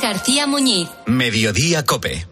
García Muñiz. Mediodía Cope.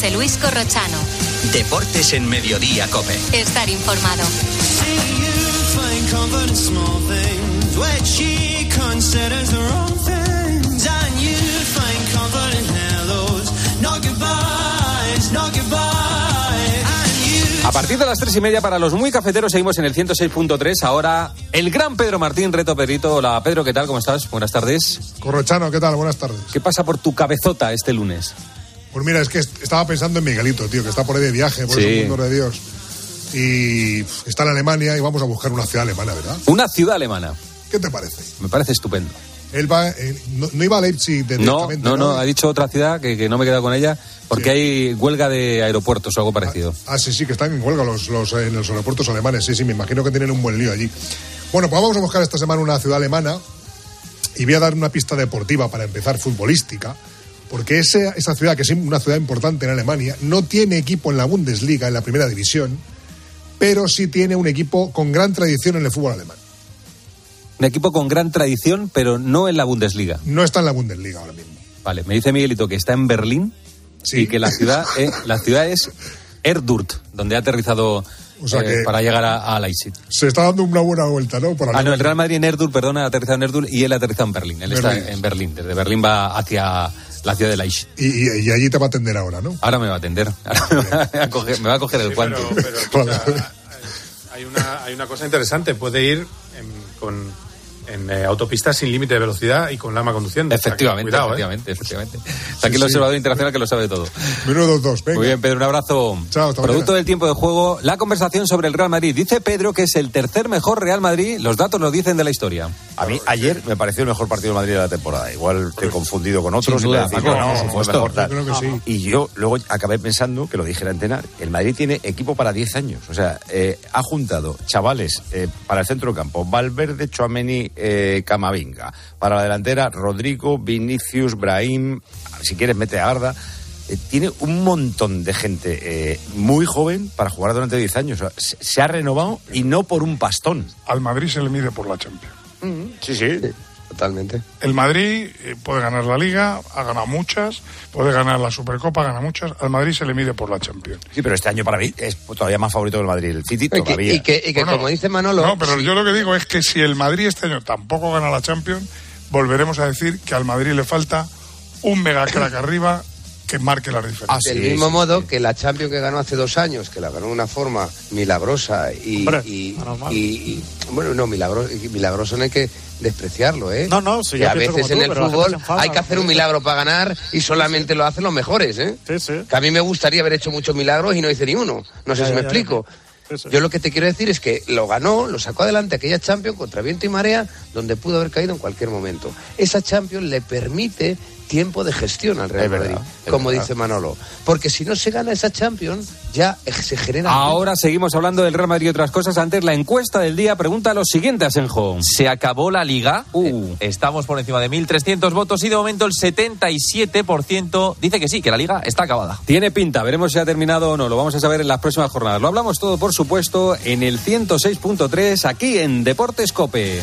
José Luis Corrochano. Deportes en Mediodía Cope. Estar informado. A partir de las tres y media para los muy cafeteros seguimos en el 106.3. Ahora el gran Pedro Martín, Reto Perito. Hola Pedro, ¿qué tal? ¿Cómo estás? Buenas tardes. Corrochano, ¿qué tal? Buenas tardes. ¿Qué pasa por tu cabezota este lunes? Pues mira, es que estaba pensando en Miguelito, tío, que está por ahí de viaje, por sí. mundo de Dios. Y está en Alemania y vamos a buscar una ciudad alemana, ¿verdad? Una ciudad alemana. ¿Qué te parece? Me parece estupendo. Él va, eh, no, iba a Leipzig de no, no, no, ha dicho otra ciudad que, que no me he quedado con ella, porque sí. hay huelga de aeropuertos o algo parecido. Ah, ah, sí, sí, que están en huelga los, los, en los aeropuertos alemanes, sí, sí, me imagino que tienen un buen lío allí. Bueno, pues vamos a buscar esta semana una ciudad alemana y voy a dar una pista deportiva para empezar futbolística porque esa, esa ciudad, que es una ciudad importante en Alemania, no tiene equipo en la Bundesliga, en la primera división, pero sí tiene un equipo con gran tradición en el fútbol alemán. Un equipo con gran tradición, pero no en la Bundesliga. No está en la Bundesliga ahora mismo. Vale, me dice Miguelito que está en Berlín sí. y que la ciudad, eh, la ciudad es Erdurt, donde ha aterrizado o sea eh, para llegar a, a, Leipzig. Se está dando una buena vuelta, ¿no? Ah, no, el Real Madrid en Erdurt, perdona, ha aterrizado en Erdurt y él ha aterrizado en Berlín. Él Berlín. está en Berlín. Desde Berlín va hacia la ciudad de Leipzig. Y, y, y, allí te va a atender ahora, ¿no? Ahora me va a atender. Ahora me va a coger, me va a coger el sí, guante. Pero, hay, una, hay una cosa interesante. Puede ir en, con en eh, autopistas sin límite de velocidad y con lama conduciendo. Efectivamente, o sea, efectivamente, eh. efectivamente. Está aquí el observador internacional que lo sabe todo. Menudo dos, venga. Muy bien, Pedro, un abrazo. Chao, Producto mañana. del tiempo de juego, la conversación sobre el Real Madrid. Dice Pedro que es el tercer mejor Real Madrid, los datos lo dicen de la historia. A mí ayer me pareció el mejor partido de Madrid de la temporada. Igual estoy confundido con otros. Sin duda, y Paco, no, mejor tal. Yo creo que sí. Y yo luego acabé pensando, que lo dije en la antena, el Madrid tiene equipo para 10 años. O sea, eh, ha juntado chavales eh, para el centro campo, Valverde, Chouameni, eh, Camavinga. Para la delantera, Rodrigo, Vinicius, Brahim, si quieres mete a Arda. Eh, tiene un montón de gente eh, muy joven para jugar durante 10 años. O sea, se, se, ha renovado y no por un pastón. Al Madrid se le mide por la Champions. Mm, sí, sí. Totalmente. El Madrid eh, puede ganar la Liga, ha ganado muchas, puede ganar la Supercopa, gana muchas. Al Madrid se le mide por la Champions. Sí, pero este año para mí es todavía más favorito que el Madrid, el City Y que, todavía. y que, y que Bueno, como dice Manolo. No, pero yo lo que digo es que si el Madrid este año tampoco gana la Champions, volveremos a decir que al Madrid le falta un mega crack arriba que marque la diferencia. Del mismo sí, modo sí. que la Champions que ganó hace dos años, que la ganó de una forma milagrosa y, Hombre, y, y- y- bueno, no, milagro, milagroso no hay que despreciarlo, ¿eh? No, no, sí, que yo a veces en tú, el fútbol enfada, hay que hacer un milagro para ganar y solamente lo hacen los mejores, ¿eh? Sí, sí. Que a mí me gustaría haber hecho muchos milagros y no hice ni uno. No sé Ya, si ya, me ya, explico. Yo lo que te quiero decir es que lo ganó, lo sacó adelante aquella Champions contra viento y marea, donde pudo haber caído en cualquier momento. Esa Champions le permite tiempo de gestión al Real Es Madrid, como verdad. dice Manolo. Porque si no se gana esa Champions, ya se genera... Ahora seguimos hablando del Real Madrid y otras cosas. Antes, la encuesta del día pregunta lo siguiente, Asenjo. Se acabó la liga. Uh. Eh, Estamos por encima de 1.300 votos y de momento el 77% dice que sí, que la liga está acabada. Tiene pinta, veremos si ha terminado o no. Lo vamos a saber en las próximas jornadas. Lo hablamos todo, por supuesto, en el 106.3, aquí en Deportes Cope.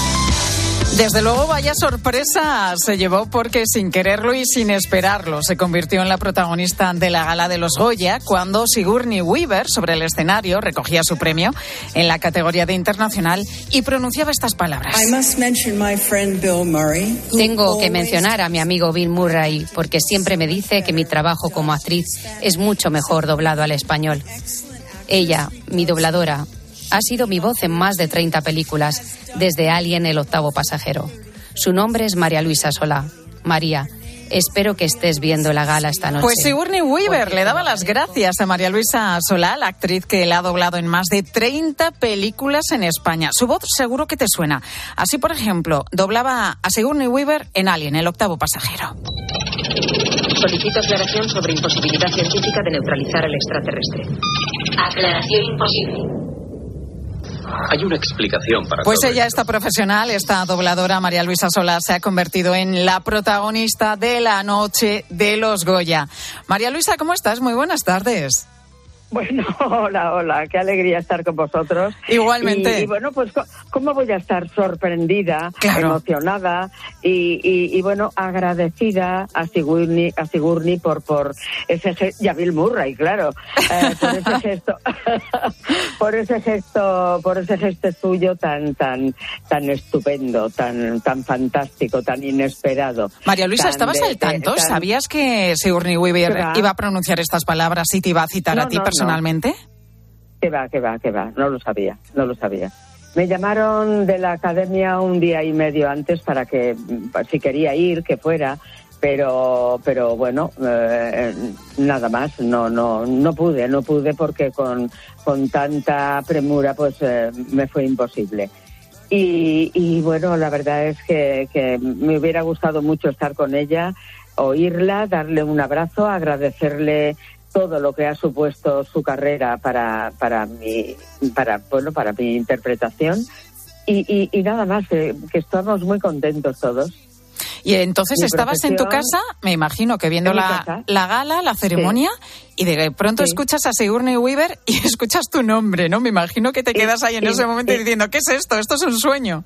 Desde luego, vaya sorpresa se llevó porque sin quererlo y sin esperarlo se convirtió en la protagonista de la gala de los Goya cuando Sigourney Weaver sobre el escenario recogía su premio en la categoría de internacional y pronunciaba estas palabras. Tengo que mencionar a mi amigo Bill Murray porque siempre me dice que mi trabajo como actriz es mucho mejor doblado al español. Ella, mi dobladora, ha sido mi voz en más de 30 películas, desde Alien el octavo pasajero. Su nombre es María Luisa Solá. María, espero que estés viendo la gala esta noche. Pues Sigourney Weaver le daba las gracias a María Luisa Solá, la actriz que le ha doblado en más de 30 películas en España. Su voz seguro que te suena. Así, por ejemplo, doblaba a Sigourney Weaver en Alien, el octavo pasajero. Solicito aclaración sobre imposibilidad científica de neutralizar al extraterrestre. Aclaración imposible. Hay una explicación para Pues todo ella, esta profesional, esta dobladora, María Luisa Solá, se ha convertido en la protagonista de la noche de los Goya. María Luisa, ¿cómo estás? Muy buenas tardes. Bueno, hola, hola, qué alegría estar con vosotros. Igualmente. Y, y bueno, pues, ¿cómo voy a estar sorprendida, Claro. emocionada y, y- y, bueno, agradecida a Sigourney, a Sigourney por, por ese gesto, y a Bill Murray, claro, eh, por ese gesto, por ese gesto, por ese gesto suyo tan, tan, tan estupendo, tan, tan fantástico, tan inesperado. María Luisa, ¿estabas de- al tanto? tan- ¿Sabías que Sigourney Weaver iba a pronunciar estas palabras y te iba a citar a ti no. Personalmente? Que va, que va, que va. No lo sabía, no lo sabía. Me llamaron de la academia un día y medio antes para que, mm, si quería ir, que fuera, pero, pero bueno, eh, nada más. No, no, no pude, no pude porque con, con tanta premura, pues eh, me fue imposible. Y, y bueno, la verdad es que me hubiera gustado mucho estar con ella, oírla, darle un abrazo, agradecerle todo lo que ha supuesto su carrera para, para mi, para, bueno, para mi interpretación. Y, y, y nada más, que, que estamos muy contentos todos. Y entonces Mi estabas en tu casa, me imagino que viendo la, la gala, la ceremonia, y de pronto Sí. escuchas a Sigourney Weaver y escuchas tu nombre, ¿no? Me imagino que te quedas ahí en y- ese momento y- diciendo, ¿qué es esto? Esto es un sueño.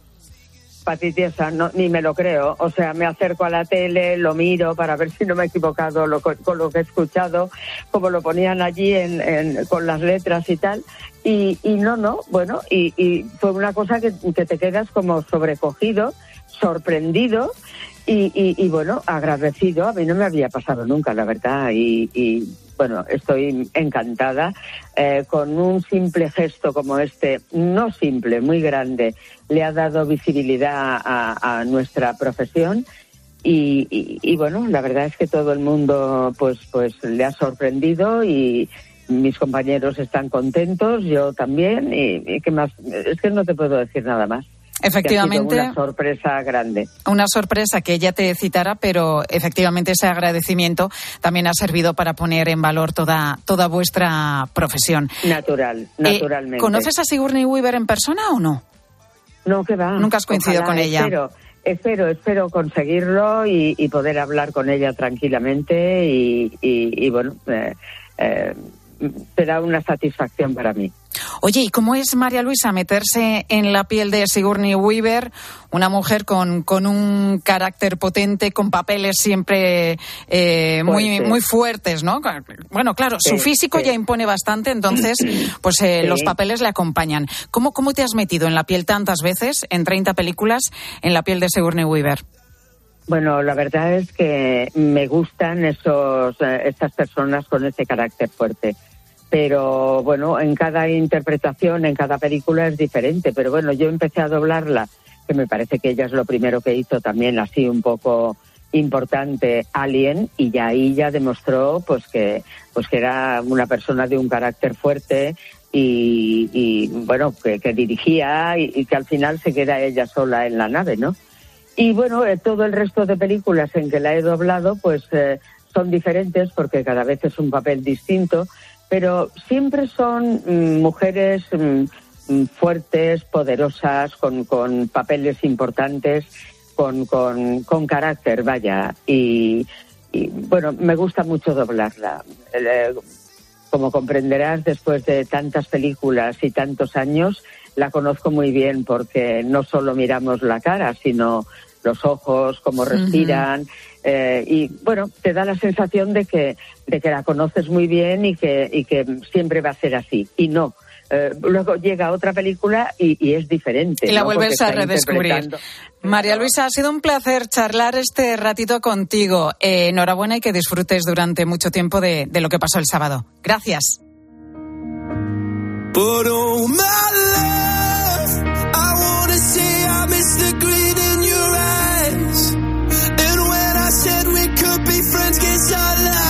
Patitiesa, no, ni me lo creo. O sea, me acerco a la tele, lo miro para ver si no me he equivocado lo, co- con lo que he escuchado, como lo ponían allí en, en- con las letras y tal. Y, y no, no, bueno, y, y fue una cosa que, que te quedas como sobrecogido, sorprendido y, y- y, bueno, agradecido. A mí no me había pasado nunca, la verdad. Y, y, bueno, estoy encantada eh, con un simple gesto como este, no simple, muy grande, le ha dado visibilidad a, nuestra profesión. Y, y- bueno, la verdad es que todo el mundo pues, pues le ha sorprendido y mis compañeros están contentos, yo también. Y, y qué más, es que no te puedo decir nada más. Que ha sido Efectivamente. una sorpresa grande. Una sorpresa que ella te citara, pero efectivamente ese agradecimiento también ha servido para poner en valor toda, toda vuestra profesión. Natural, Eh, naturalmente. ¿Conoces a Sigourney Weaver en persona o no? No, que va. Nunca has coincidido Ojalá, con ella. Espero, espero, espero conseguirlo y, y poder hablar con ella tranquilamente y, y- y, bueno, eh, eh, será una satisfacción para mí. Oye, ¿y cómo es María Luisa meterse en la piel de Sigourney Weaver, una mujer con, con un carácter potente, con papeles siempre eh, muy, Fuertes. muy fuertes, ¿no? Bueno, claro, su físico sí. ya impone bastante, entonces, pues eh, Sí. los papeles le acompañan. ¿Cómo, ¿Cómo te has metido en la piel tantas veces, en 30 películas, en la piel de Sigourney Weaver? Bueno, la verdad es que me gustan esos, eh, estas personas con ese carácter fuerte. Pero bueno, en cada interpretación, en cada película es diferente. Pero bueno, yo empecé a doblarla, que me parece que ella es lo primero que hizo también así un poco importante Alien y ya ahí ya demostró pues que pues que era una persona de un carácter fuerte y, bueno que, dirigía y, y que al final se queda ella sola en la nave, ¿no? Y bueno, eh, todo el resto de películas en que la he doblado, pues eh, son diferentes porque cada vez es un papel distinto, pero siempre son mm, mujeres mm, mm, fuertes, poderosas, con, con papeles importantes, con, con, con carácter, vaya. Y, y, bueno, me gusta mucho doblarla. Eh, como comprenderás, después de tantas películas y tantos años, la conozco muy bien porque no solo miramos la cara, sino los ojos, cómo respiran. eh, y bueno, te da la sensación de que, de que la conoces muy bien y que, y que siempre va a ser así. Y no. Eh, luego llega otra película y, y es diferente. Y la ¿no? vuelves Porque a redescubrir. María Luisa, ha sido un placer charlar este ratito contigo. Eh, enhorabuena y que disfrutes durante mucho tiempo de, de lo que pasó el sábado. Gracias. But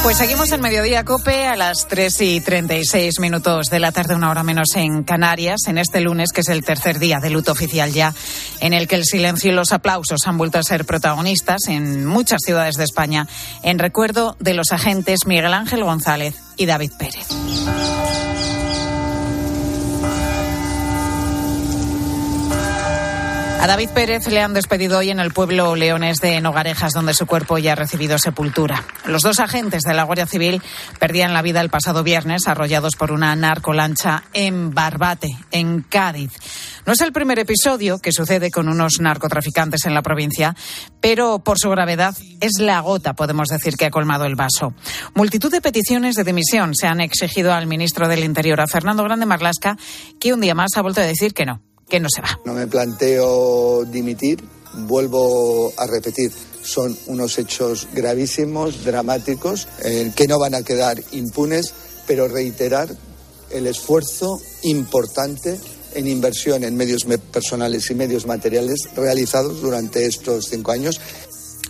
Pues seguimos en Mediodía Cope a las 3 y 36 minutos de la tarde, una hora menos en Canarias, en este lunes, que es el tercer día de luto oficial ya, en el que el silencio y los aplausos han vuelto a ser protagonistas en muchas ciudades de España, en recuerdo de los agentes Miguel Ángel González y David Pérez. A David Pérez le han despedido hoy en el pueblo leones de Nogarejas, donde su cuerpo ya ha recibido sepultura. Los dos agentes de la Guardia Civil perdían la vida el pasado viernes, arrollados por una narcolancha en Barbate, en Cádiz. No es el primer episodio que sucede con unos narcotraficantes en la provincia, pero por su gravedad es la gota, podemos decir, que ha colmado el vaso. Multitud de peticiones de dimisión se han exigido al ministro del Interior, a Fernando Grande Marlasca, que un día más ha vuelto a decir que no, que no se va. No me planteo dimitir, vuelvo a repetir, son unos hechos gravísimos, dramáticos, que no van a quedar impunes, pero reiterar el esfuerzo importante en inversión en medios me- personales y medios materiales realizados durante estos cinco años.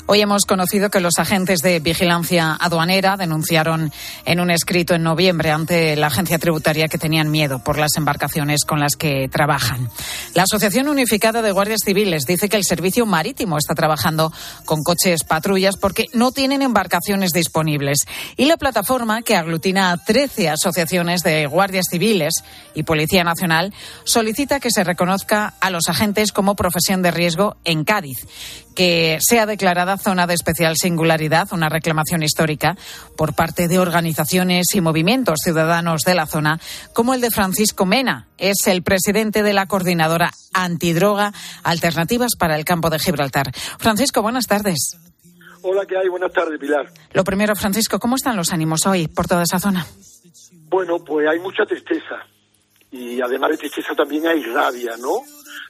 Hoy hemos conocido que los agentes de vigilancia aduanera denunciaron en un escrito en noviembre ante la agencia tributaria que tenían miedo por las embarcaciones con las que trabajan. La Asociación Unificada de Guardias Civiles dice que el servicio marítimo está trabajando con coches patrullas porque no tienen embarcaciones disponibles. Y la plataforma, que aglutina a 13 asociaciones de guardias civiles y Policía Nacional, solicita que se reconozca a los agentes como profesión de riesgo en Cádiz que sea declarada zona de especial singularidad, una reclamación histórica por parte de organizaciones y movimientos ciudadanos de la zona, como el de Francisco Mena. Es el presidente de la coordinadora antidroga Alternativas para el Campo de Gibraltar. Francisco, buenas tardes. Hola, ¿qué hay? Buenas tardes, Pilar. Lo primero, Francisco, ¿cómo están los ánimos hoy por toda esa zona? Bueno, pues hay mucha tristeza. Y además de tristeza también hay rabia, ¿no?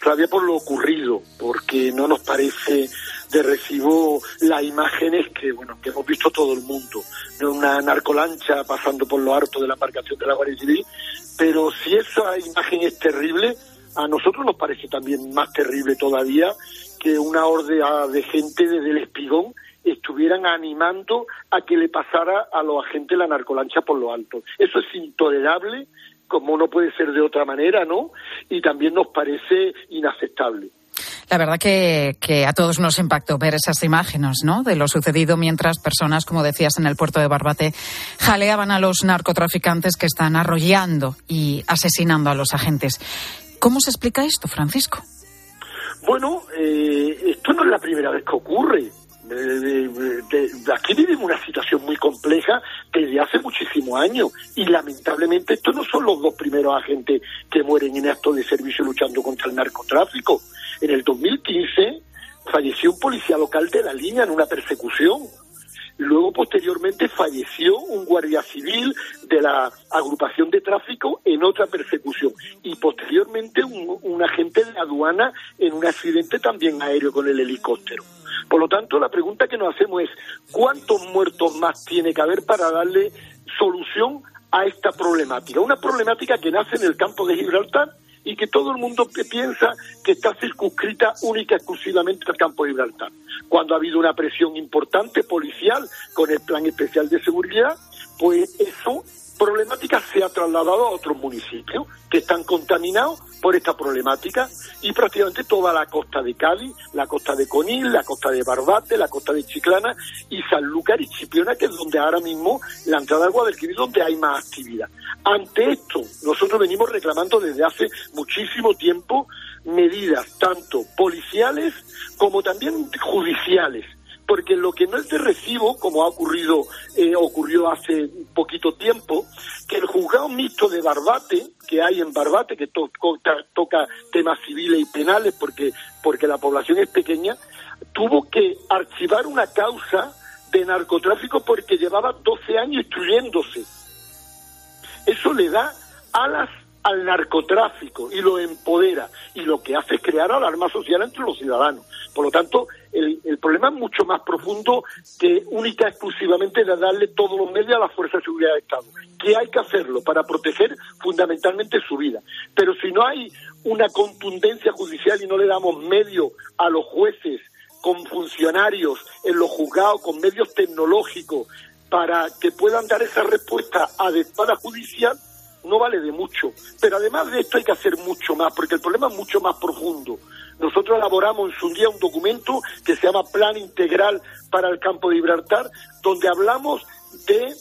Rabia por lo ocurrido, porque no nos parece de recibo las imágenes que, bueno, que hemos visto todo el mundo. No una narcolancha pasando por lo harto de la embarcación de la Guardia Civil, pero si esa imagen es terrible, a nosotros nos parece también más terrible todavía que una horda de gente desde el espigón estuvieran animando a que le pasara a los agentes la narcolancha por lo alto. Eso es intolerable, como no puede ser de otra manera, ¿no? Y también nos parece inaceptable. La verdad que, que a todos nos impactó ver esas imágenes, ¿no? De lo sucedido mientras personas, como decías, en el puerto de Barbate jaleaban a los narcotraficantes que están arrollando y asesinando a los agentes. ¿Cómo se explica esto, Francisco? Bueno, eh, esto no es la primera vez que ocurre. De- aquí vivimos una situación muy compleja desde hace muchísimos años y lamentablemente estos no son los dos primeros agentes que mueren en acto de servicio luchando contra el narcotráfico. En el 2015 falleció un policía local de la línea en una persecución. Luego, posteriormente, falleció un guardia civil de la agrupación de tráfico en otra persecución. Y posteriormente, un, agente de aduana en un accidente también aéreo con el helicóptero. Por lo tanto, la pregunta que nos hacemos es, ¿cuántos muertos más tiene que haber para darle solución a esta problemática? Una problemática que nace en el campo de Gibraltar y que todo el mundo piensa que está circunscrita única y exclusivamente al campo de Gibraltar. Cuando ha habido una presión importante policial con el plan especial de seguridad, pues eso problemática se ha trasladado a otros municipios que están contaminados por esta problemática y prácticamente toda la costa de Cádiz, la costa de Conil, la costa de Barbate, la costa de Chiclana y Sanlúcar y Chipiona, que es donde ahora mismo la entrada al Guadalquivir, donde hay más actividad. Ante esto, nosotros venimos reclamando desde hace muchísimo tiempo medidas tanto policiales como también judiciales porque lo que no es de recibo, como ha ocurrido, eh, ocurrió hace poquito tiempo, que el juzgado mixto de Barbate, que hay en Barbate, que toca temas civiles y penales porque, porque la población es pequeña, tuvo que archivar una causa de narcotráfico porque llevaba 12 años instruyéndose. Eso le da alas al narcotráfico y lo empodera y lo que hace es crear alarma social entre los ciudadanos. Por lo tanto, el, problema es mucho más profundo que única exclusivamente de darle todos los medios a la Fuerza de Seguridad del Estado, que hay que hacerlo para proteger fundamentalmente su vida. Pero si no hay una contundencia judicial y no le damos medios a los jueces con funcionarios en los juzgados, con medios tecnológicos, para que puedan dar esa respuesta adecuada judicial, no vale de mucho. Pero además de esto hay que hacer mucho más, porque el problema es mucho más profundo. Nosotros elaboramos en su día un documento que se llama Plan Integral para el Campo de Gibraltar, donde hablamos de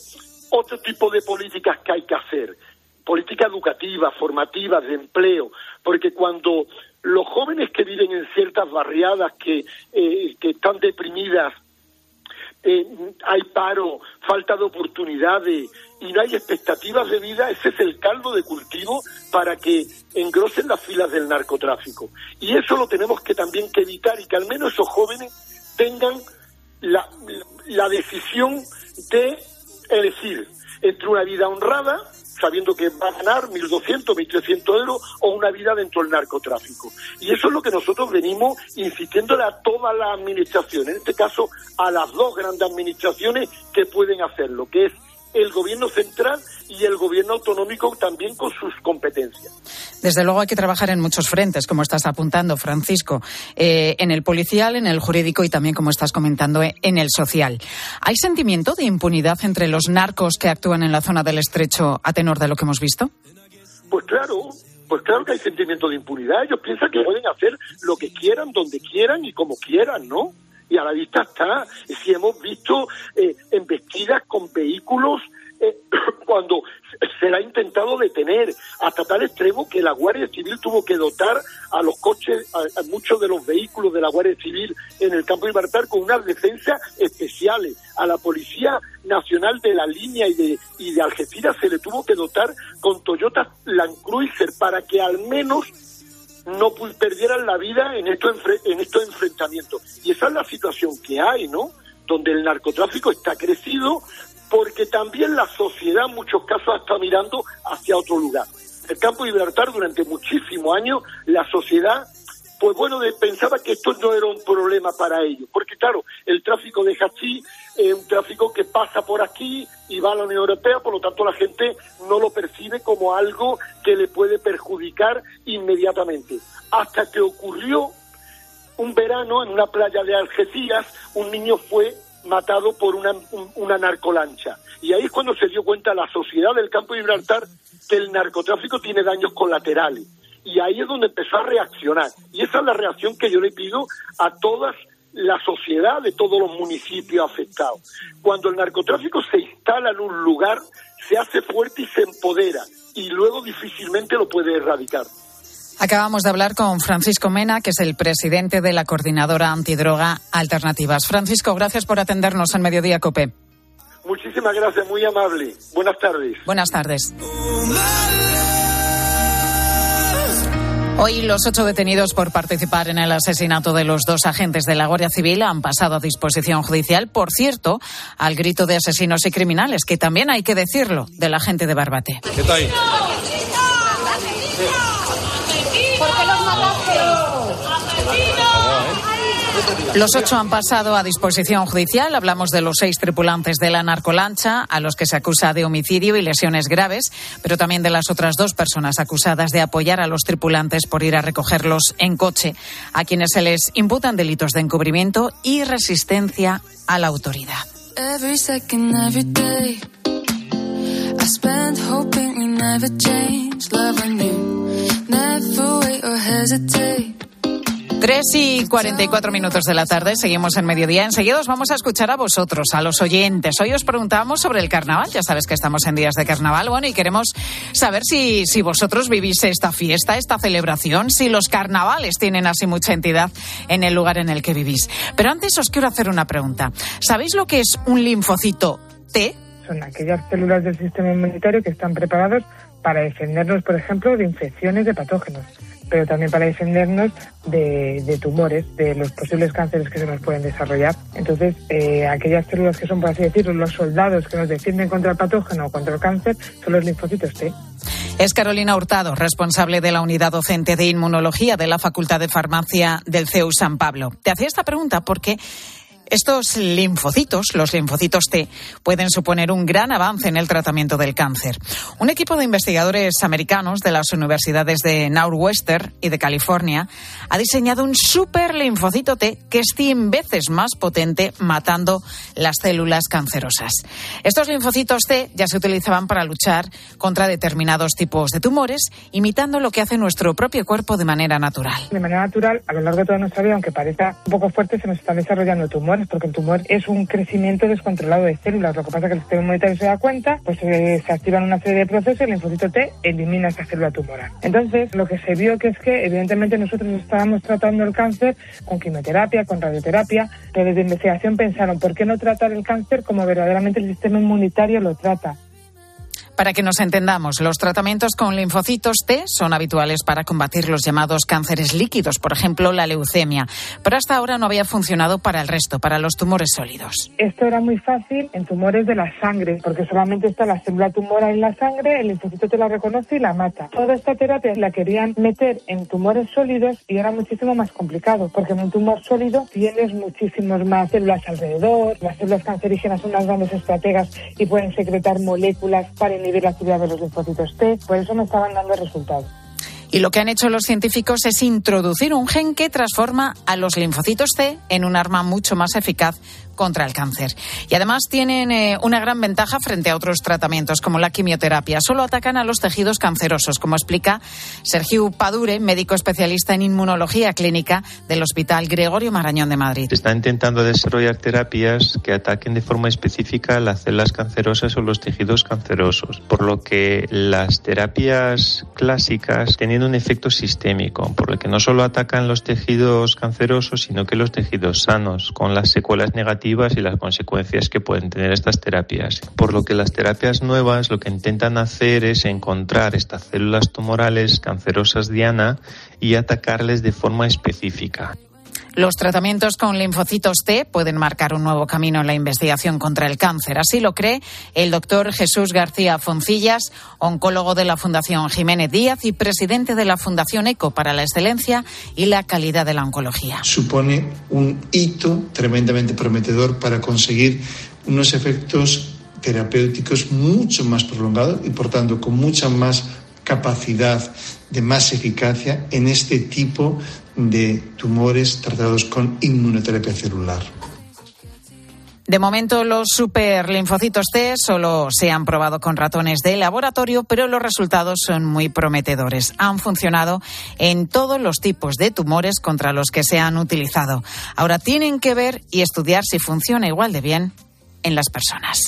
otro tipo de políticas que hay que hacer. Políticas educativas, formativas, de empleo, porque cuando los jóvenes que viven en ciertas barriadas que, eh, que están deprimidas eh, hay paro, falta de oportunidades y no hay expectativas de vida, ese es el caldo de cultivo para que engrosen las filas del narcotráfico. Y eso lo tenemos que también que evitar y que al menos esos jóvenes tengan la, la decisión de elegir entre una vida honrada sabiendo que va a ganar 1.200, 1.300 euros o una vida dentro del narcotráfico. Y eso es lo que nosotros venimos insistiéndole a todas las administraciones, en este caso a las dos grandes administraciones que pueden hacerlo, que es el gobierno central y el gobierno autonómico también con sus competencias. Desde luego hay que trabajar en muchos frentes, como estás apuntando, Francisco, eh, en el policial, en el jurídico y también, como estás comentando, en el social. ¿Hay sentimiento de impunidad entre los narcos que actúan en la zona del estrecho a tenor de lo que hemos visto? Pues claro, pues claro que hay sentimiento de impunidad. Ellos piensan que pueden hacer lo que quieran, donde quieran y como quieran, ¿no? Y a la vista está. Si hemos visto eh, embestidas con vehículos eh, cuando se la ha intentado detener hasta tal extremo que la Guardia Civil tuvo que dotar a los coches, a, muchos de los vehículos de la Guardia Civil en el campo de Libertad con unas defensas especiales. A la Policía Nacional de la Línea y de, y de Algeciras se le tuvo que dotar con Toyota Land Cruiser para que al menos no perdieran la vida en estos, en enfrentamientos. Y esa es la situación que hay, ¿no? Donde el narcotráfico está crecido porque también la sociedad en muchos casos está mirando hacia otro lugar. El campo de Libertad durante muchísimos años la sociedad pues bueno, pensaba que esto no era un problema para ellos, porque claro, el tráfico de hachís un tráfico que pasa por aquí y va a la Unión Europea, por lo tanto la gente no lo percibe como algo que le puede perjudicar inmediatamente. Hasta que ocurrió un verano en una playa de Algeciras, un niño fue matado por una, una narcolancha. Y ahí es cuando se dio cuenta la sociedad del campo de Gibraltar que el narcotráfico tiene daños colaterales y ahí es donde empezó a reaccionar. Y esa es la reacción que yo le pido a todas la sociedad de todos los municipios afectados. Cuando el narcotráfico se instala en un lugar, se hace fuerte y se empodera y luego difícilmente lo puede erradicar. Acabamos de hablar con Francisco Mena, que es el presidente de la Coordinadora Antidroga Alternativas. Francisco, gracias por atendernos en Mediodía Cope. Muchísimas gracias, muy amable. Buenas tardes. Buenas tardes. Hoy los ocho detenidos por participar en el asesinato de los dos agentes de la Guardia Civil han pasado a disposición judicial, por cierto, al grito de asesinos y criminales, que también hay que decirlo, del agente de Barbate. ¿Qué Los ocho han pasado a disposición judicial. Hablamos de los seis tripulantes de la narcolancha, a los que se acusa de homicidio y lesiones graves, pero también de las otras dos personas acusadas de apoyar a los tripulantes por ir a recogerlos en coche, a quienes se les imputan delitos de encubrimiento y resistencia a la autoridad. 3 y 44 minutos de la tarde, seguimos en mediodía. Enseguida os vamos a escuchar a vosotros, a los oyentes. Hoy os preguntábamos sobre el carnaval, ya sabes que estamos en días de carnaval, bueno, y queremos saber si, si vosotros vivís esta fiesta, esta celebración, si los carnavales tienen así mucha entidad en el lugar en el que vivís. Pero antes os quiero hacer una pregunta. ¿Sabéis lo que es un linfocito T? Son aquellas células del sistema inmunitario que están preparados para defendernos, por ejemplo, de infecciones de patógenos pero también para defendernos de, tumores, de los posibles cánceres que se nos pueden desarrollar. Entonces, eh, aquellas células que son, por así decirlo, los soldados que nos defienden contra el patógeno o contra el cáncer, son los linfocitos T. Es Carolina Hurtado, responsable de la unidad docente de inmunología de la Facultad de Farmacia del CEU San Pablo. Te hacía esta pregunta porque estos linfocitos, los linfocitos T, pueden suponer un gran avance en el tratamiento del cáncer. Un equipo de investigadores americanos de las universidades de Northwestern y de California ha diseñado un super linfocito T que es 100 veces más potente matando las células cancerosas. Estos linfocitos T ya se utilizaban para luchar contra determinados tipos de tumores, imitando lo que hace nuestro propio cuerpo de manera natural. De manera natural, a lo largo de toda nuestra vida, aunque parezca un poco fuerte, se nos están desarrollando tumores porque el tumor es un crecimiento descontrolado de células. Lo que pasa es que el sistema inmunitario se da cuenta, pues eh, se activan una serie de procesos y el linfocito T elimina esa célula tumoral. Entonces, lo que se vio que es que, evidentemente, nosotros estábamos tratando el cáncer con quimioterapia, con radioterapia, pero desde investigación pensaron, ¿por qué no tratar el cáncer como verdaderamente el sistema inmunitario lo trata? Para que nos entendamos, los tratamientos con linfocitos T son habituales para combatir los llamados cánceres líquidos, por ejemplo, la leucemia, pero hasta ahora no había funcionado para el resto, para los tumores sólidos. Esto era muy fácil en tumores de la sangre, porque solamente está la célula tumoral en la sangre, el linfocito te la reconoce y la mata. Toda esta terapia la querían meter en tumores sólidos y era muchísimo más complicado, porque en un tumor sólido tienes muchísimas más células alrededor, las células cancerígenas son unas grandes estrategas y pueden secretar moléculas para inhibir la actividad de los linfocitos T, por eso no estaban dando resultados. Y lo que han hecho los científicos es introducir un gen que transforma a los linfocitos T en un arma mucho más eficaz contra el cáncer. Y además tienen eh, una gran ventaja frente a otros tratamientos como la quimioterapia. Solo atacan a los tejidos cancerosos, como explica Sergio Padure, médico especialista en inmunología clínica del Hospital Gregorio Marañón de Madrid. Se está intentando desarrollar terapias que ataquen de forma específica las células cancerosas o los tejidos cancerosos, por lo que las terapias clásicas tienen un efecto sistémico, por lo que no solo atacan los tejidos cancerosos, sino que los tejidos sanos, con las secuelas negativas y las consecuencias que pueden tener estas terapias. Por lo que las terapias nuevas lo que intentan hacer es encontrar estas células tumorales cancerosas diana y atacarles de forma específica. Los tratamientos con linfocitos T pueden marcar un nuevo camino en la investigación contra el cáncer. Así lo cree el doctor Jesús García Foncillas, oncólogo de la Fundación Jiménez Díaz y presidente de la Fundación ECO para la Excelencia y la Calidad de la Oncología. Supone un hito tremendamente prometedor para conseguir unos efectos terapéuticos mucho más prolongados y, por tanto, con mucha más capacidad de más eficacia en este tipo de tumores tratados con inmunoterapia celular. De momento, los superlinfocitos T solo se han probado con ratones de laboratorio, pero los resultados son muy prometedores. Han funcionado en todos los tipos de tumores contra los que se han utilizado. Ahora tienen que ver y estudiar si funciona igual de bien en las personas.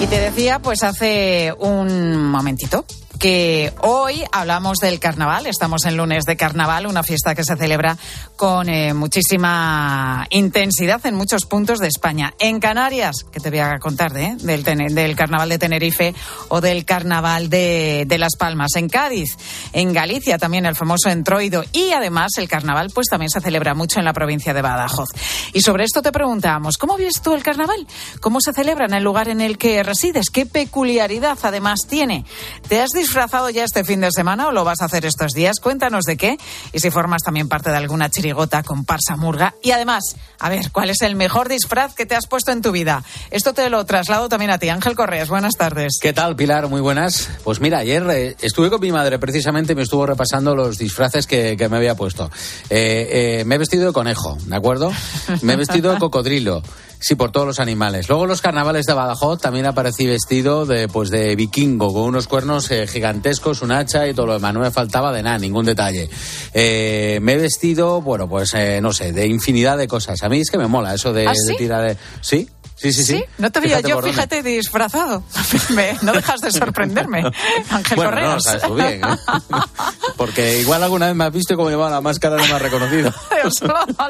Y te decía, pues hace un momentito, que hoy hablamos del carnaval, estamos en lunes de carnaval, una fiesta que se celebra con eh, muchísima intensidad en muchos puntos de España. En Canarias, que te voy a contar ¿eh? del, del, carnaval de Tenerife o del carnaval de, Las Palmas. En Cádiz, en Galicia también el famoso entroido y además el carnaval pues también se celebra mucho en la provincia de Badajoz. Y sobre esto te preguntábamos, ¿cómo vives tú el carnaval? ¿Cómo se celebra en el lugar en el que resides? ¿Qué peculiaridad además tiene? ¿Te has disfrazado ya este fin de semana o lo vas a hacer estos días? Cuéntanos de qué y si formas también parte de alguna chirigota con parsa murga. Y además, a ver, ¿cuál es el mejor disfraz que te has puesto en tu vida? Esto te lo traslado también a ti, Ángel Correas. Buenas tardes. ¿Qué tal, Pilar? Muy buenas. Pues mira, ayer eh, estuve con mi madre precisamente y me estuvo repasando los disfraces que, que me había puesto. Eh, eh, me he vestido de conejo, ¿de acuerdo? Me he vestido de cocodrilo. Sí, por todos los animales. Luego los carnavales de Badajoz también aparecí vestido de pues de vikingo, con unos cuernos eh, gigantescos, un hacha y todo lo demás. No me faltaba de nada, ningún detalle. Eh, me he vestido, bueno, pues eh, no sé, de infinidad de cosas. A mí es que me mola eso de, ¿Ah, de tirar de... Sí, sí, sí, sí. No te veía yo, fíjate, disfrazado. Me- no dejas de sorprenderme, Ángel Bueno, no, Correas. lo sabes tú bien. ¿eh? Porque igual alguna vez me has visto como llevaba la máscara no me has reconocido.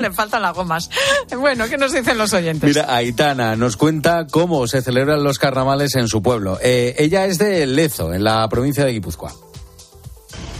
Le faltan las gomas. Bueno, ¿qué nos dicen los oyentes? Mira, Aitana nos cuenta cómo se celebran los carnavales en su pueblo. Eh, ella es de Lezo, en la provincia de Guipúzcoa.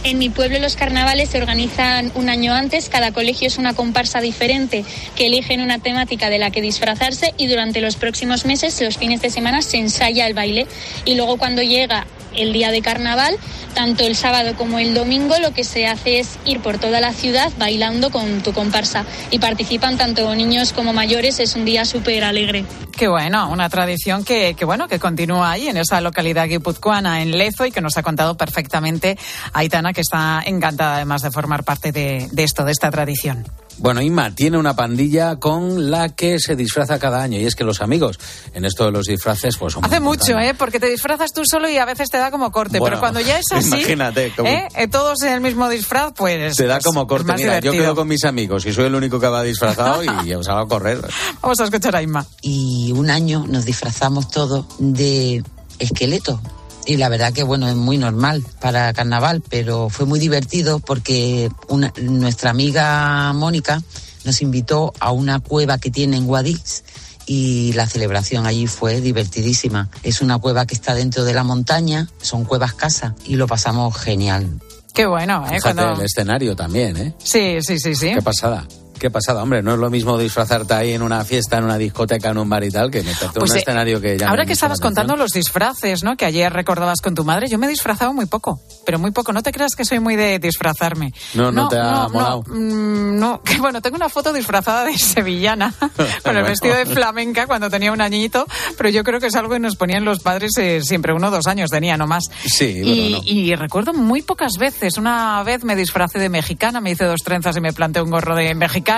En mi pueblo los carnavales se organizan un año antes, cada colegio es una comparsa diferente que eligen una temática de la que disfrazarse y durante los próximos meses, los fines de semana, se ensaya el baile. Y luego cuando llega el día de carnaval, tanto el sábado como el domingo, lo que se hace es ir por toda la ciudad bailando con tu comparsa y participan tanto niños como mayores, es un día súper alegre. Qué bueno, una tradición que, bueno que continúa ahí en esa localidad guipuzcoana, en Lezo, y que nos ha contado perfectamente Aitana, que está encantada además de formar parte de esto, de esta tradición. Bueno, Inma tiene una pandilla con la que se disfraza cada año. Y es que los amigos en esto de los disfraces, pues son muy Hace mucho. ¿eh? Porque te disfrazas tú solo y a veces te da como corte. Bueno, pero cuando ya es así, imagínate, como- ¿eh? Eh, todos en el mismo disfraz, pues. Te da pues, como corte. más Mira, yo divertido. quedo con mis amigos y soy el único que va disfrazado y os hago a correr. Vamos a escuchar a Inma. y un año nos disfrazamos todos de esqueleto. Y la verdad que bueno, es muy normal para carnaval, pero fue muy divertido porque una- nuestra amiga Mónica nos invitó a una cueva que tiene en Guadix y la celebración allí fue divertidísima. Es una cueva que está dentro de la montaña, son cuevas casa y lo pasamos genial. Qué bueno, ¿eh? Fíjate, Cuando... el escenario también, ¿eh? Sí, sí, sí, sí. Qué pasada. Qué pasada, hombre. No es lo mismo disfrazarte ahí en una fiesta, en una discoteca, en un bar y tal, que meterte en Pues, un eh, escenario que ya. Ahora que estabas contando los disfraces, ¿no? Que ayer recordabas con tu madre, yo me he disfrazado muy poco, pero muy poco. No te creas que soy muy de disfrazarme. No, no te ha no, molado. No, mm, no. Que bueno, tengo una foto disfrazada de sevillana, con el vestido de flamenca cuando tenía un añito, pero yo creo que es algo que nos ponían los padres eh, siempre, uno o dos años tenía nomás. Sí, Y, no. y recuerdo muy pocas veces. Una vez me disfracé de mexicana, me hice dos trenzas y me planté un gorro de mexicana.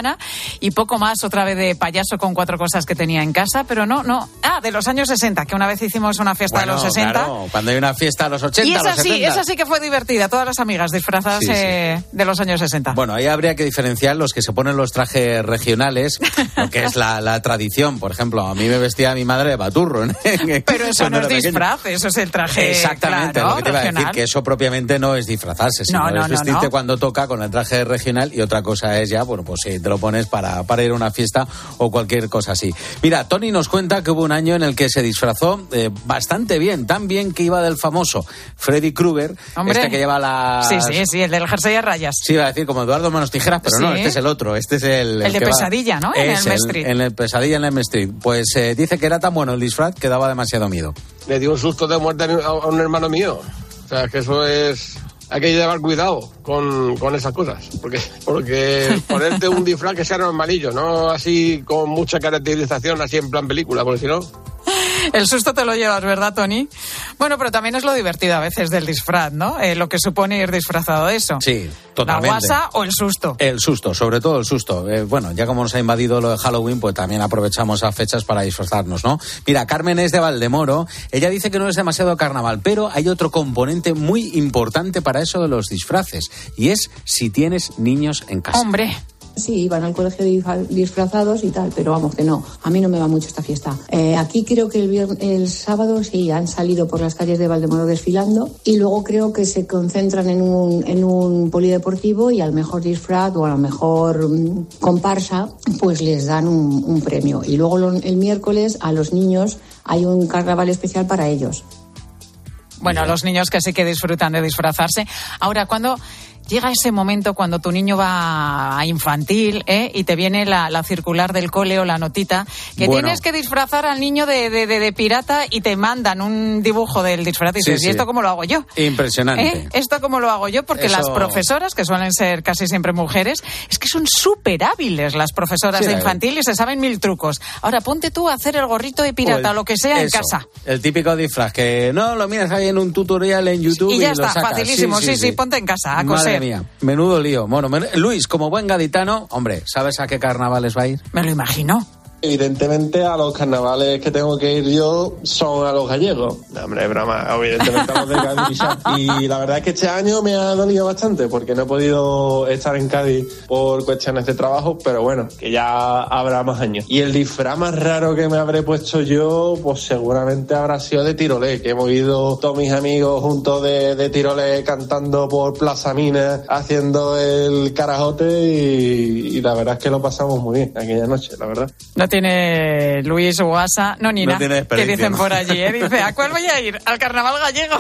Y poco más, otra vez de payaso con cuatro cosas que tenía en casa. Pero no, no. Ah, de los años 60, que una vez hicimos una fiesta Bueno, de los 60. claro, cuando hay una fiesta a los 80, y esa los sí, 70. esa sí que fue divertida. Todas las amigas disfrazadas Sí, sí. eh, de los años 60. Bueno, ahí habría que diferenciar los que se ponen los trajes regionales, lo que es la, la tradición. Por ejemplo, a mí me vestía mi madre de baturro. ¿no? pero eso no es disfraz, eso es el traje. Exactamente, claro, lo que te iba a decir, que eso propiamente no es disfrazarse, sino No, no, es vestirte cuando toca con el traje regional y otra cosa es ya, bueno, pues si te lo pones para, para ir a una fiesta o cualquier cosa así. Mira, Tony nos cuenta que hubo un año en el que se disfrazó eh, bastante bien, tan bien que iba del famoso Freddy Krueger, Hombre. este que lleva la... Sí, sí, sí, el del jersey a rayas. Sí, iba a decir como Eduardo Manos Tijeras, pero no, este es el otro, este es el... El de va- Pesadilla, ¿no? En Es el- Street. En el Pesadilla en Elm Street. Pues eh, dice que era tan bueno el disfraz que daba demasiado miedo. le dio un susto de muerte a un hermano mío. O sea, que eso es... Hay que llevar cuidado con, con esas cosas. Porque, porque ponerte un disfraz que sea normalillo, no así con mucha caracterización, así en plan película, porque si no... El susto te lo llevas, ¿verdad, Tony? Bueno, pero también es lo divertido a veces del disfraz, ¿no? Eh, lo que supone ir disfrazado de eso. Sí, totalmente. ¿La guasa o el susto? El susto, sobre todo el susto. Eh, bueno, ya como nos ha invadido lo de Halloween, pues también aprovechamos esas fechas para disfrazarnos, ¿no? Mira, Carmen es de Valdemoro. Ella dice que no es demasiado carnaval, pero hay otro componente muy importante para eso de los disfraces, y es si tienes niños en casa. Hombre. Sí, van al colegio disfrazados y tal, pero vamos que no, a mí no me va mucho esta fiesta. Eh, aquí creo que el, vier- el sábado sí han salido por las calles de Valdemoro desfilando y luego creo que se concentran en un, en un polideportivo y al mejor disfraz o a la mejor mm, comparsa pues les dan un, premio. Y luego lo- el miércoles a los niños hay un carnaval especial para ellos. Bueno, los niños que sí que disfrutan de disfrazarse. Ahora, cuando llega ese momento cuando tu niño va a infantil ¿eh? y te viene la, la circular del cole o la notita, que Bueno. tienes que disfrazar al niño de, de- de- de pirata y te mandan un dibujo del disfraz y dices, sí. ¿y esto cómo lo hago yo? Impresionante. ¿Eh? ¿Esto cómo lo hago yo? Porque Eso- las profesoras, que suelen ser casi siempre mujeres, es que son súper hábiles las profesoras Sí, de infantil y se saben mil trucos. Ahora, ponte tú a hacer el gorrito de pirata O el- lo que sea en casa. El típico disfraz que no lo miras ahí en un tutorial en YouTube y, Y ya lo está, sacas. facilísimo. Sí sí, ponte en casa a coser. Mía, menudo lío. Bueno, Luis, como buen gaditano, hombre, ¿sabes a qué carnavales va a ir? Me lo imagino. Evidentemente a los carnavales que tengo que ir yo son a los gallegos. No, hombre, broma, evidentemente a los de Cádiz. Y la verdad es que este año me ha dolido bastante porque no he podido estar en Cádiz por cuestiones de trabajo, pero bueno, que ya habrá más años. Y el disfraz más raro que me habré puesto yo, pues seguramente habrá sido de tirolé, que hemos ido todos mis amigos juntos de, de tirolé cantando por Plaza Mina, haciendo el carajote y, y la verdad es que lo pasamos muy bien aquella noche, la verdad. No tiene Luis Guasa, no Nina, No que dicen ¿no? por allí, ¿eh? Dice, ¿a cuál voy a ir? Al carnaval gallego.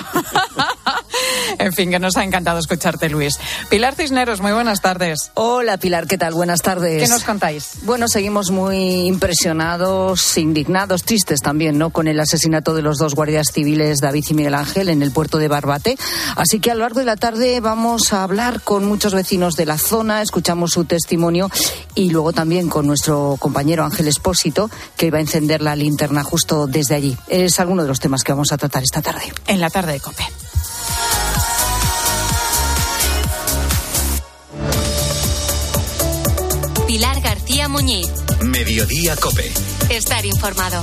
en fin, que nos ha encantado escucharte, Luis. Pilar Cisneros, muy buenas tardes. Hola Pilar, ¿qué tal? Buenas tardes. ¿Qué nos contáis? Bueno, seguimos muy impresionados, indignados, tristes también, ¿no? Con el asesinato de los dos guardias civiles, David y Miguel Ángel, en el puerto de Barbate. Así que a lo largo de la tarde vamos a hablar con muchos vecinos de la zona, escuchamos su testimonio y luego también con nuestro compañero Ángel Que va a encender la linterna justo desde allí. Es alguno de los temas que vamos a tratar esta tarde. En la tarde de COPE. Pilar García Muñiz. Mediodía Cope. Estar informado.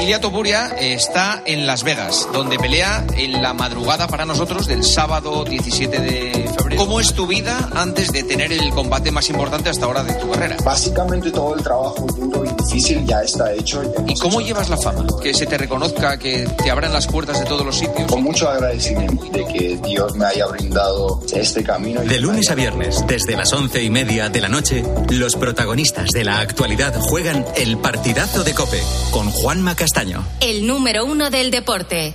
Ilia Topuria está en Las Vegas, donde pelea en la madrugada para nosotros del sábado 17 de. ¿Cómo es tu vida antes de tener el combate más importante hasta ahora de tu carrera? Básicamente todo el trabajo duro y difícil ya está hecho. ¿Y cómo llevas la fama? Que se te reconozca, que te abran las puertas de todos los sitios. Con mucho agradecimiento de que Dios me haya brindado este camino. De lunes a viernes, desde las once y media de la noche, los protagonistas de la actualidad juegan el partidazo de Cope con Juanma Castaño. El número uno del deporte.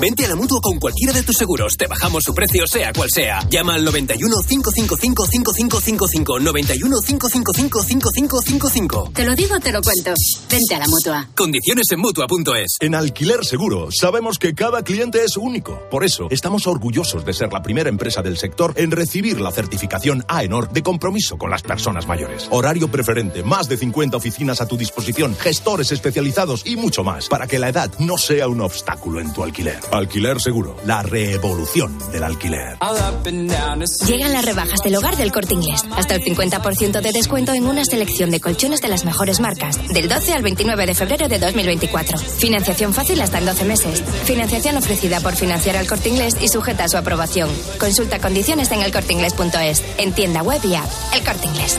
Vente a la mutua con cualquiera de tus seguros. Te bajamos su precio, sea cual sea. Llama al 91 555 5555. 91 555 5555. Te lo digo o te lo cuento. Vente a la mutua. Condiciones en mutua.es. En Alquiler Seguro sabemos que cada cliente es único. Por eso estamos orgullosos de ser la primera empresa del sector en recibir la certificación AENOR de compromiso con las personas mayores. Horario preferente, más de 50 oficinas a tu disposición, gestores especializados y mucho más para que la edad no sea un obstáculo en tu alquiler. Alquiler Seguro, la revolución del alquiler. Llegan las rebajas del hogar del corte inglés. Hasta el 50% de descuento en una selección de colchones de las mejores marcas. Del 12 al 29 de febrero de 2024. Financiación fácil hasta en 12 meses. Financiación ofrecida por financiar al corte inglés y sujeta a su aprobación. Consulta condiciones en elcorteinglés.es. En tienda web y app. El corte inglés.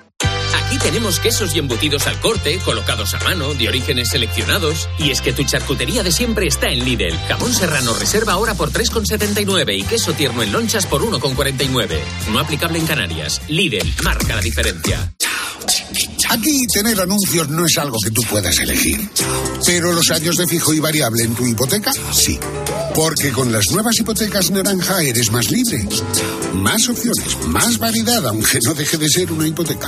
Aquí tenemos quesos y embutidos al corte, colocados a mano, de orígenes seleccionados. Y es que tu charcutería de siempre está en Lidl. Jamón serrano reserva ahora por 3,79 y queso tierno en lonchas por 1,49. No aplicable en Canarias. Lidl marca la diferencia. Aquí tener anuncios no es algo que tú puedas elegir. Pero los años de fijo y variable en tu hipoteca, sí. Porque con las nuevas hipotecas naranja eres más libre. Más opciones, más variedad, aunque no deje de ser una hipoteca.